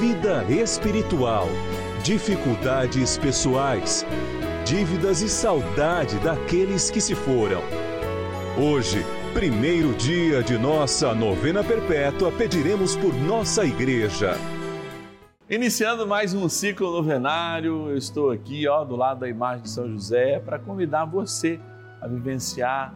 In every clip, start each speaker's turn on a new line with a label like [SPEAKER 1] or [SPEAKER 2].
[SPEAKER 1] vida espiritual, dificuldades pessoais, dívidas e saudade daqueles que se foram. Hoje, primeiro dia de nossa novena perpétua, pediremos por nossa igreja.
[SPEAKER 2] Iniciando mais um ciclo novenário, eu estou aqui ó, do lado da imagem de São José para convidar você a vivenciar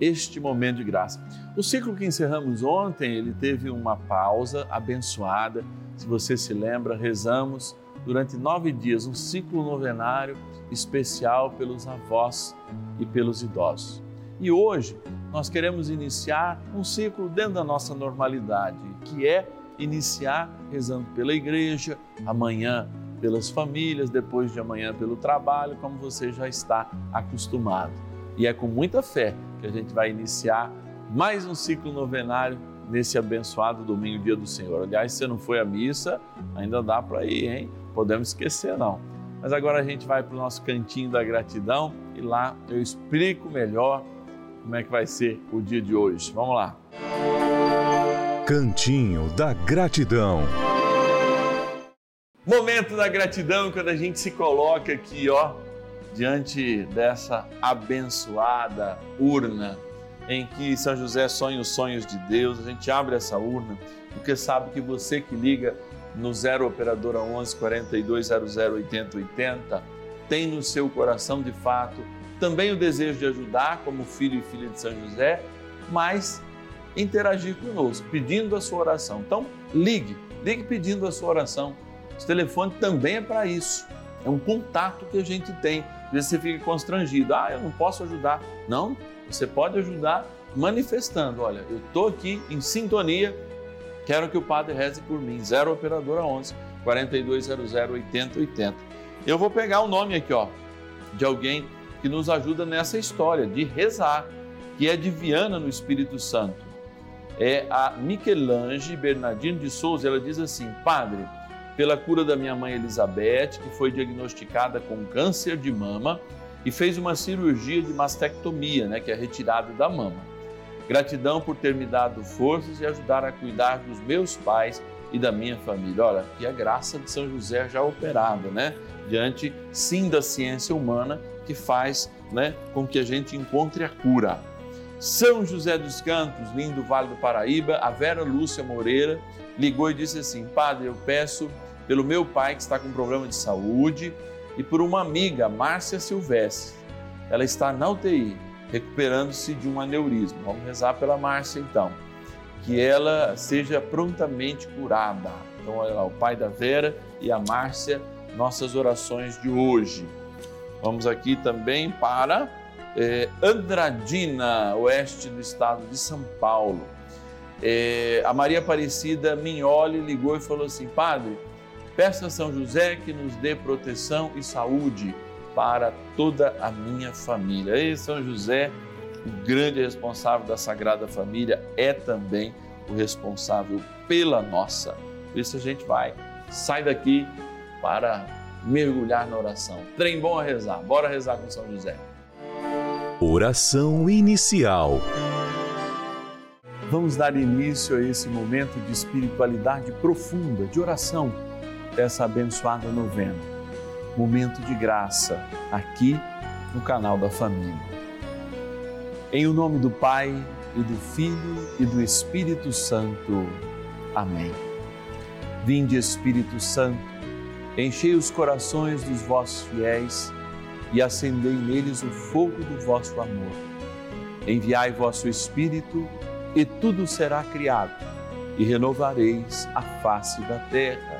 [SPEAKER 2] este momento de graça. O ciclo que encerramos ontem, ele teve uma pausa abençoada se você se lembra, rezamos durante nove dias um ciclo novenário especial pelos avós e pelos idosos. E hoje nós queremos iniciar um ciclo dentro da nossa normalidade, que é iniciar rezando pela igreja, amanhã pelas famílias, depois de amanhã pelo trabalho, como você já está acostumado. E é com muita fé que a gente vai iniciar mais um ciclo novenário nesse abençoado domingo, dia do Senhor. Aliás, se você não foi à missa, ainda dá para ir, hein? Podemos esquecer, não. Mas agora a gente vai para o nosso cantinho da gratidão e lá eu explico melhor como é que vai ser o dia de hoje. Vamos lá.
[SPEAKER 1] Cantinho da gratidão.
[SPEAKER 2] Momento da gratidão quando a gente se coloca aqui, ó, diante dessa abençoada urna em que São José sonha os sonhos de Deus, a gente abre essa urna, porque sabe que você que liga no 0 operadora 11 4200 8080 tem no seu coração de fato também o desejo de ajudar como filho e filha de São José, mas interagir conosco, pedindo a sua oração. Então, ligue, ligue pedindo a sua oração. O telefone também é para isso. É um contato que a gente tem. Às vezes você fica constrangido. Ah, eu não posso ajudar. Não, você pode ajudar manifestando, olha, eu estou aqui em sintonia, quero que o Padre reze por mim, 0 Operadora 11 4200 8080. Eu vou pegar o nome aqui, ó, de alguém que nos ajuda nessa história de rezar, que é de Viana no Espírito Santo. É a Michelange Bernardino de Souza, ela diz assim: Padre, pela cura da minha mãe Elizabeth, que foi diagnosticada com câncer de mama, e fez uma cirurgia de mastectomia, né, que é retirada da mama. Gratidão por ter me dado forças e ajudar a cuidar dos meus pais e da minha família. Olha, que a graça de São José já operada, né? Diante, sim, da ciência humana que faz né, com que a gente encontre a cura. São José dos Campos, lindo Vale do Paraíba, a Vera Lúcia Moreira ligou e disse assim: Padre, eu peço pelo meu pai que está com problema de saúde e por uma amiga, Márcia Silvestre. Ela está na UTI, recuperando-se de um aneurisma. Vamos rezar pela Márcia então. Que ela seja prontamente curada. Então, olha lá, o pai da Vera e a Márcia, nossas orações de hoje. Vamos aqui também para eh, Andradina, oeste do estado de São Paulo. Eh, a Maria Aparecida Mignoli ligou e falou assim: Padre, Peça a São José que nos dê proteção e saúde para toda a minha família. E São José, o grande responsável da Sagrada Família, é também o responsável pela nossa. Por isso a gente vai, sai daqui para mergulhar na oração. Trem bom a rezar. Bora rezar com São José.
[SPEAKER 1] Oração inicial.
[SPEAKER 2] vamos dar início a esse momento de espiritualidade profunda, de oração, dessa abençoada novena. Momento de graça, aqui no canal da família. Em o nome do Pai e do Filho e do Espírito Santo. Amém. Vinde, Espírito Santo, enchei os corações dos vossos fiéis e acendei neles o fogo do vosso amor. Enviai vosso Espírito e tudo será criado e renovareis a face da terra.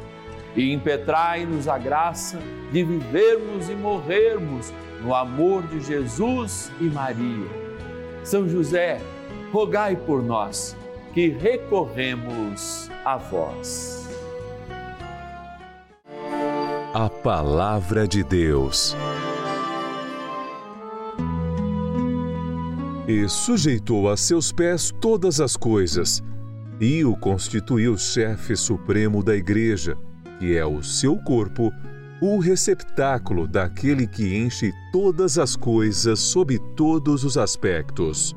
[SPEAKER 2] e impetrai-nos a graça de vivermos e morrermos no amor de Jesus e Maria. São José, rogai por nós que recorremos a vós.
[SPEAKER 1] A Palavra de Deus. E sujeitou a seus pés todas as coisas, e o constituiu chefe supremo da Igreja, que é o seu corpo, o receptáculo daquele que enche todas as coisas sob todos os aspectos.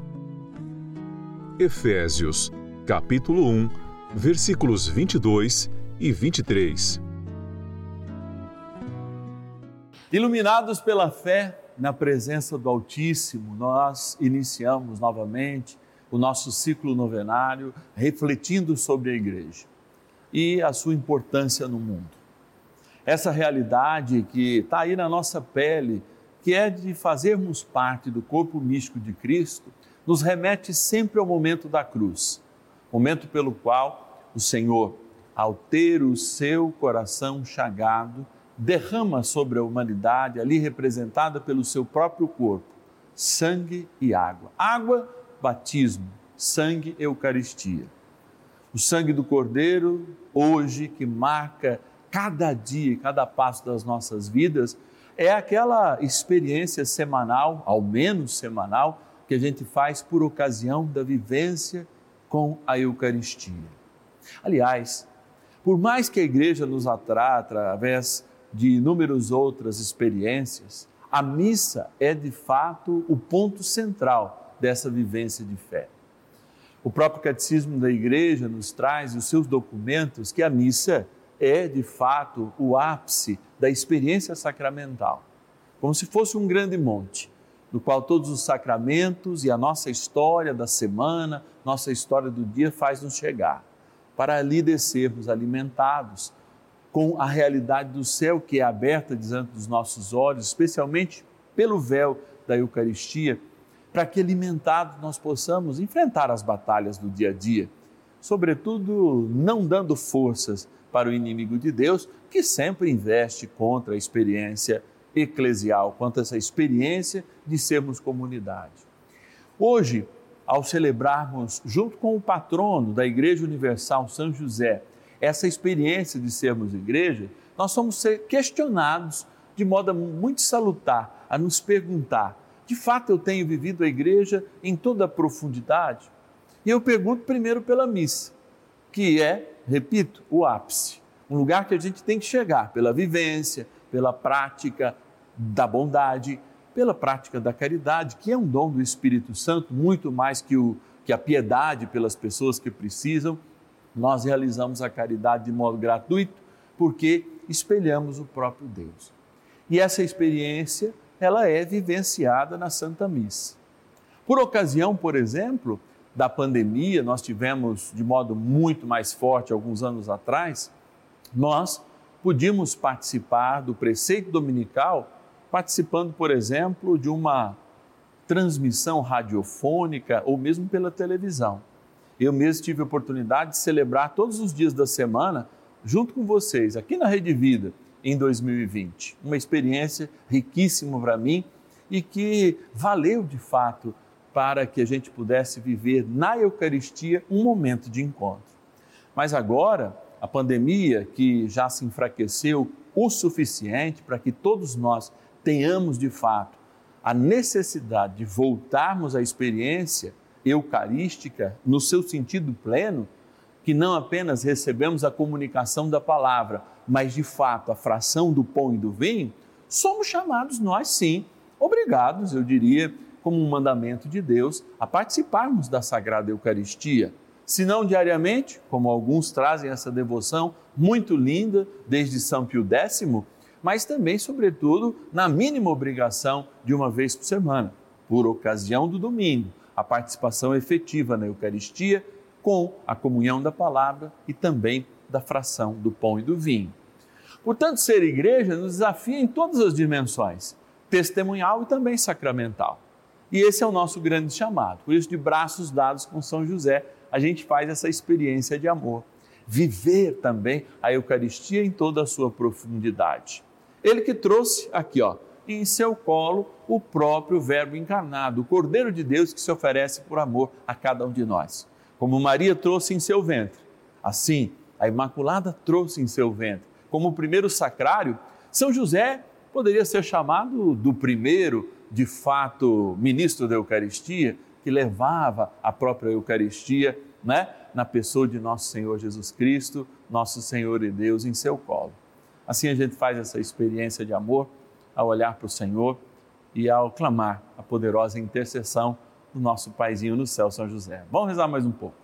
[SPEAKER 1] Efésios capítulo 1, versículos 22 e 23.
[SPEAKER 2] Iluminados pela fé na presença do Altíssimo, nós iniciamos novamente o nosso ciclo novenário refletindo sobre a igreja e a sua importância no mundo. Essa realidade que está aí na nossa pele, que é de fazermos parte do corpo místico de Cristo, nos remete sempre ao momento da cruz momento pelo qual o Senhor, ao ter o seu coração chagado, derrama sobre a humanidade, ali representada pelo seu próprio corpo, sangue e água. Água, batismo, sangue, Eucaristia. O sangue do Cordeiro, hoje, que marca cada dia, cada passo das nossas vidas, é aquela experiência semanal, ao menos semanal, que a gente faz por ocasião da vivência com a Eucaristia. Aliás, por mais que a igreja nos atraia através de inúmeras outras experiências, a missa é de fato o ponto central dessa vivência de fé. O próprio catecismo da igreja nos traz os seus documentos que a missa é de fato o ápice da experiência sacramental, como se fosse um grande monte no qual todos os sacramentos e a nossa história da semana, nossa história do dia faz nos chegar, para ali descermos alimentados com a realidade do céu que é aberta diante dos nossos olhos, especialmente pelo véu da Eucaristia, para que alimentados nós possamos enfrentar as batalhas do dia a dia, sobretudo não dando forças para o inimigo de Deus, que sempre investe contra a experiência eclesial, quanto essa experiência de sermos comunidade. Hoje, ao celebrarmos, junto com o patrono da Igreja Universal, São José, essa experiência de sermos igreja, nós somos questionados de modo muito salutar a nos perguntar: de fato eu tenho vivido a igreja em toda a profundidade? E eu pergunto primeiro pela missa, que é, repito, o ápice. um lugar que a gente tem que chegar pela vivência, pela prática da bondade, pela prática da caridade, que é um dom do Espírito Santo, muito mais que, o, que a piedade pelas pessoas que precisam. Nós realizamos a caridade de modo gratuito porque espelhamos o próprio Deus. E essa experiência, ela é vivenciada na Santa Missa. Por ocasião, por exemplo, da pandemia, nós tivemos de modo muito mais forte alguns anos atrás, nós podíamos participar do preceito dominical participando, por exemplo, de uma transmissão radiofônica ou mesmo pela televisão. Eu mesmo tive a oportunidade de celebrar todos os dias da semana junto com vocês aqui na Rede Vida em 2020. Uma experiência riquíssima para mim e que valeu de fato para que a gente pudesse viver na Eucaristia um momento de encontro. Mas agora, a pandemia, que já se enfraqueceu o suficiente para que todos nós tenhamos de fato a necessidade de voltarmos à experiência eucarística no seu sentido pleno, que não apenas recebemos a comunicação da palavra, mas de fato a fração do pão e do vinho, somos chamados nós sim, obrigados, eu diria, como um mandamento de Deus, a participarmos da Sagrada Eucaristia. Se não diariamente, como alguns trazem essa devoção muito linda desde São Pio X, mas também, sobretudo, na mínima obrigação de uma vez por semana, por ocasião do domingo, a participação efetiva na Eucaristia com a comunhão da palavra e também da fração do pão e do vinho. Portanto, ser igreja nos desafia em todas as dimensões, testemunhal e também sacramental. E esse é o nosso grande chamado. Por isso, de braços dados com São José, a gente faz essa experiência de amor. Viver também a Eucaristia em toda a sua profundidade. Ele que trouxe aqui, ó, em seu colo o próprio Verbo encarnado, o Cordeiro de Deus que se oferece por amor a cada um de nós. Como Maria trouxe em seu ventre, assim a Imaculada trouxe em seu ventre. Como o primeiro sacrário, São José poderia ser chamado do primeiro de fato, ministro da Eucaristia, que levava a própria Eucaristia né, na pessoa de nosso Senhor Jesus Cristo, nosso Senhor e Deus, em seu colo. Assim a gente faz essa experiência de amor ao olhar para o Senhor e ao clamar a poderosa intercessão do nosso Paizinho no céu, São José. Vamos rezar mais um pouco.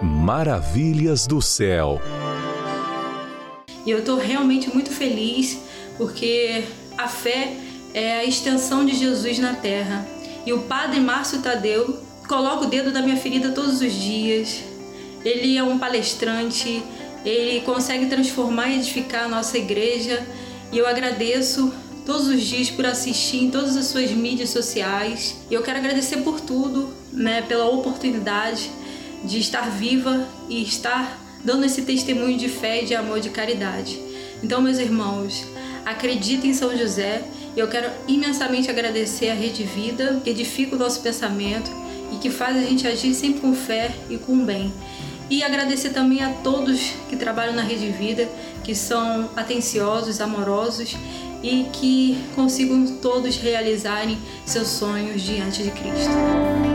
[SPEAKER 1] Maravilhas do céu.
[SPEAKER 3] E eu estou realmente muito feliz porque a fé é a extensão de Jesus na terra. E o padre Márcio Tadeu coloca o dedo da minha ferida todos os dias. Ele é um palestrante, ele consegue transformar e edificar a nossa igreja. E eu agradeço todos os dias por assistir em todas as suas mídias sociais. E eu quero agradecer por tudo, né, pela oportunidade de estar viva e estar dando esse testemunho de fé, de amor, de caridade. Então, meus irmãos, acreditem em São José. E eu quero imensamente agradecer a Rede Vida, que edifica o nosso pensamento e que faz a gente agir sempre com fé e com bem. E agradecer também a todos que trabalham na Rede Vida, que são atenciosos, amorosos e que consigam todos realizarem seus sonhos diante de Cristo.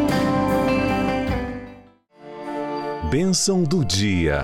[SPEAKER 1] Bênção do dia.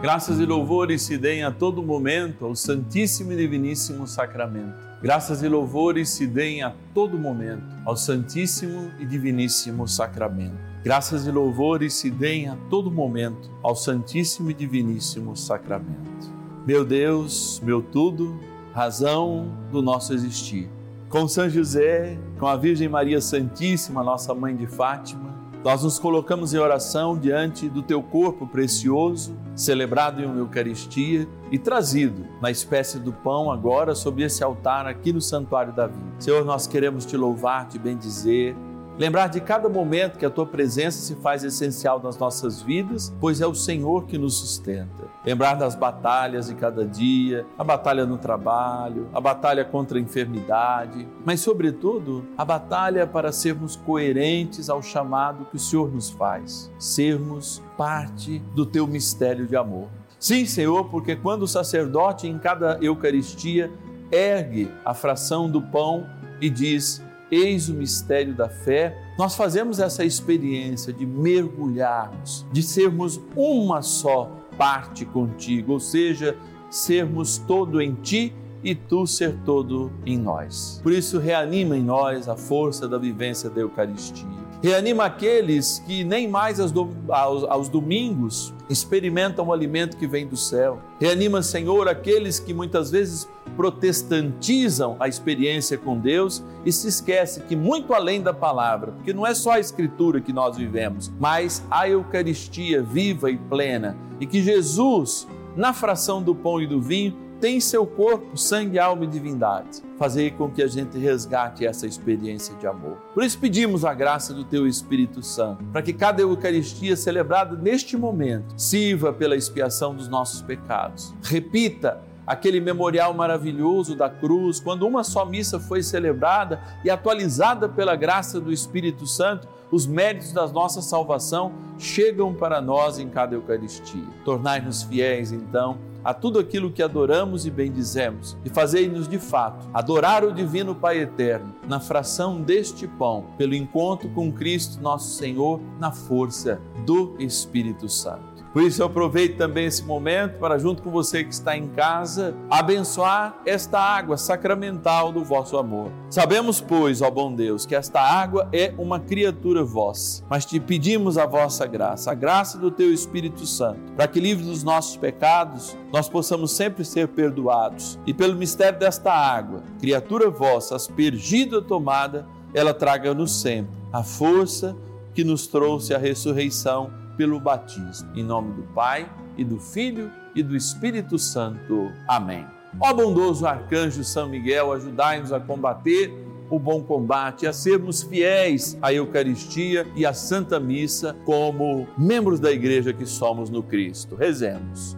[SPEAKER 2] Graças e louvores se deem a todo momento ao Santíssimo e Diviníssimo Sacramento. Graças e louvores se deem a todo momento ao Santíssimo e Diviníssimo Sacramento. Graças e louvores se deem a todo momento ao Santíssimo e Diviníssimo Sacramento. Meu Deus, meu tudo, razão do nosso existir. Com São José, com a Virgem Maria Santíssima, nossa mãe de Fátima, nós nos colocamos em oração diante do teu corpo precioso, celebrado em uma Eucaristia e trazido na espécie do pão agora sobre esse altar aqui no Santuário da Vida. Senhor, nós queremos te louvar, te bendizer Lembrar de cada momento que a tua presença se faz essencial nas nossas vidas, pois é o Senhor que nos sustenta. Lembrar das batalhas de cada dia, a batalha no trabalho, a batalha contra a enfermidade, mas, sobretudo, a batalha para sermos coerentes ao chamado que o Senhor nos faz, sermos parte do teu mistério de amor. Sim, Senhor, porque quando o sacerdote em cada Eucaristia ergue a fração do pão e diz: Eis o mistério da fé. Nós fazemos essa experiência de mergulharmos, de sermos uma só parte contigo, ou seja, sermos todo em ti e tu ser todo em nós. Por isso, reanima em nós a força da vivência da Eucaristia Reanima aqueles que nem mais aos, aos, domingos experimentam o alimento que vem do céu. Reanima, Senhor, aqueles que muitas vezes protestantizam a experiência com Deus e se esquece que muito além da palavra, porque não é só a escritura que nós vivemos, mas a Eucaristia viva e plena e que Jesus, na fração do pão e do vinho, tem seu corpo, sangue, alma e divindade. Fazer com que a gente resgate essa experiência de amor. Por isso pedimos a graça do Teu Espírito Santo, para que cada Eucaristia celebrada neste momento sirva pela expiação dos nossos pecados. Repita aquele memorial maravilhoso da cruz, quando uma só missa foi celebrada e atualizada pela graça do Espírito Santo, os méritos da nossa salvação chegam para nós em cada Eucaristia. Tornai-nos fiéis, então a tudo aquilo que adoramos e bendizemos e fazei-nos de fato adorar o Divino Pai Eterno na fração deste pão, pelo encontro com Cristo nosso Senhor, na força do Espírito Santo. Por isso eu aproveito também esse momento para, junto com você que está em casa, abençoar esta água sacramental do vosso amor. Sabemos, pois, ó bom Deus, que esta água é uma criatura vossa, mas te pedimos a vossa graça, a graça do teu Espírito Santo, para que, livre dos nossos pecados, nós possamos sempre ser perdoados. E pelo mistério desta água, criatura vossa, aspergida tomada, ela traga-nos sempre a força que nos trouxe a ressurreição pelo batismo. Em nome do Pai e do Filho e do Espírito Santo. Amém. Ó bondoso arcanjo São Miguel, ajudai-nos a combater o bom combate, a sermos fiéis à Eucaristia e à Santa Missa como membros da igreja que somos no Cristo. Rezemos.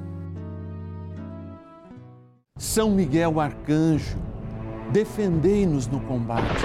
[SPEAKER 2] São Miguel arcanjo, defendei-nos no combate.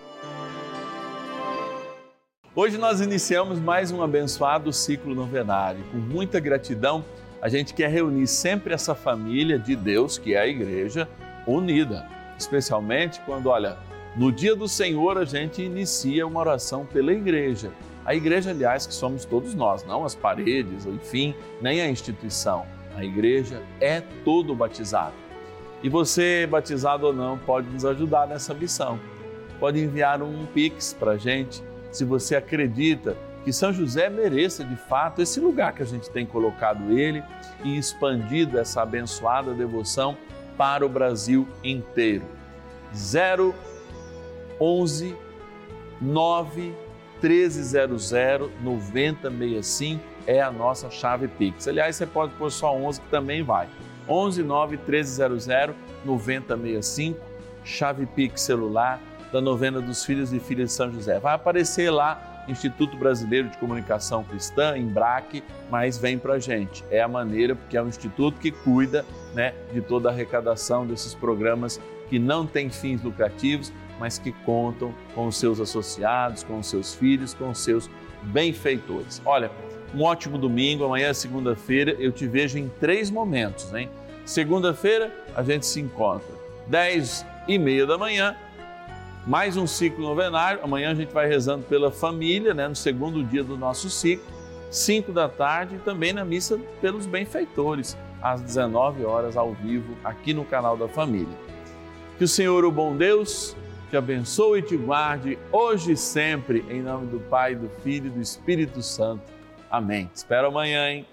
[SPEAKER 2] Hoje nós iniciamos mais um abençoado ciclo novenário. Com muita gratidão, a gente quer reunir sempre essa família de Deus, que é a igreja, unida. Especialmente quando, olha, no dia do Senhor a gente inicia uma oração pela igreja. A igreja, aliás, que somos todos nós, não as paredes, enfim, nem a instituição. A igreja é todo batizado. E você, batizado ou não, pode nos ajudar nessa missão. Pode enviar um pix para a gente, se você acredita que São José mereça de fato esse lugar que a gente tem colocado ele e expandido essa abençoada devoção para o Brasil inteiro. 0 11 9 1300 9065 é a nossa chave Pix. Aliás, você pode pôr só 11 que também vai. 11 9 1300 9065, chave Pix celular da novena dos filhos e filhas de São José. Vai aparecer lá Instituto Brasileiro de Comunicação Cristã, Embraque, mas vem para gente. É a maneira, porque é um instituto que cuida né, de toda a arrecadação desses programas que não têm fins lucrativos, mas que contam com os seus associados, com os seus filhos, com os seus benfeitores. Olha, um ótimo domingo, amanhã é segunda-feira, eu te vejo em três momentos, hein? Segunda-feira a gente se encontra, 10 e meia da manhã, mais um ciclo novenário. Amanhã a gente vai rezando pela família, né, no segundo dia do nosso ciclo, 5 da tarde, e também na missa pelos benfeitores, às 19 horas, ao vivo, aqui no canal da Família. Que o Senhor, o bom Deus, te abençoe e te guarde hoje e sempre, em nome do Pai, do Filho e do Espírito Santo. Amém. Espero amanhã, hein?